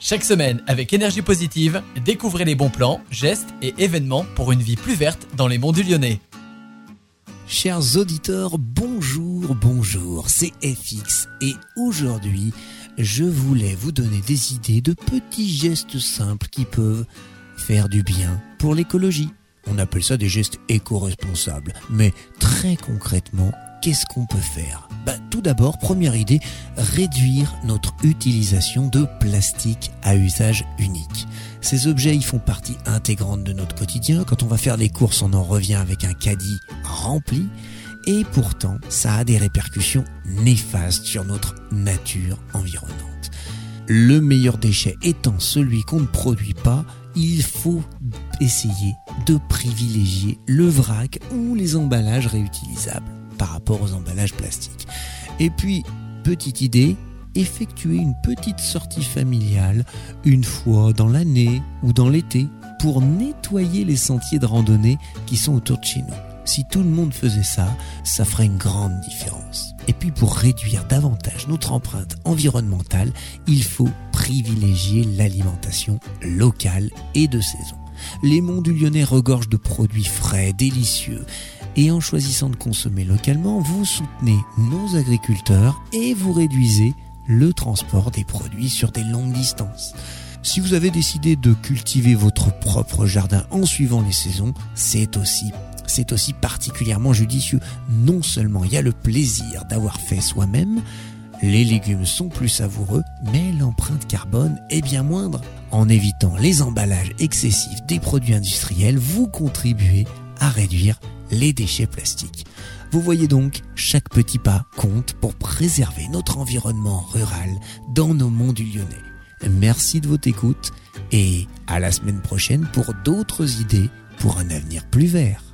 Chaque semaine, avec énergie positive, découvrez les bons plans, gestes et événements pour une vie plus verte dans les monts du Lyonnais. Chers auditeurs, bonjour, bonjour, c'est FX et aujourd'hui, je voulais vous donner des idées de petits gestes simples qui peuvent faire du bien pour l'écologie. On appelle ça des gestes éco-responsables, mais très concrètement, qu'est-ce qu'on peut faire? Bah, Tout d'abord, première idée, réduire notre utilisation de plastique à usage unique. Ces objets y font partie intégrante de notre quotidien. Quand on va faire des courses, on en revient avec un caddie rempli. Et pourtant, ça a des répercussions néfastes sur notre nature environnante. Le meilleur déchet étant celui qu'on ne produit pas, il faut essayer de privilégier le vrac ou les emballages réutilisables par rapport aux emballages plastiques. Et puis, petite idée, effectuer une petite sortie familiale une fois dans l'année ou dans l'été pour nettoyer les sentiers de randonnée qui sont autour de chez nous. Si tout le monde faisait ça, ça ferait une grande différence. Et puis pour réduire davantage notre empreinte environnementale, il faut privilégier l'alimentation locale et de saison. Les monts du Lyonnais regorgent de produits frais, délicieux, et en choisissant de consommer localement, vous soutenez nos agriculteurs et vous réduisez le transport des produits sur des longues distances. Si vous avez décidé de cultiver votre propre jardin en suivant les saisons, c'est aussi c'est aussi particulièrement judicieux. Non seulement il y a le plaisir d'avoir fait soi-même, les légumes sont plus savoureux, mais l'empreinte carbone est bien moindre. En évitant les emballages excessifs des produits industriels, vous contribuez à réduire les déchets plastiques. Vous voyez donc, chaque petit pas compte pour préserver notre environnement rural dans nos monts du Lyonnais. Merci de votre écoute et à la semaine prochaine pour d'autres idées pour un avenir plus vert.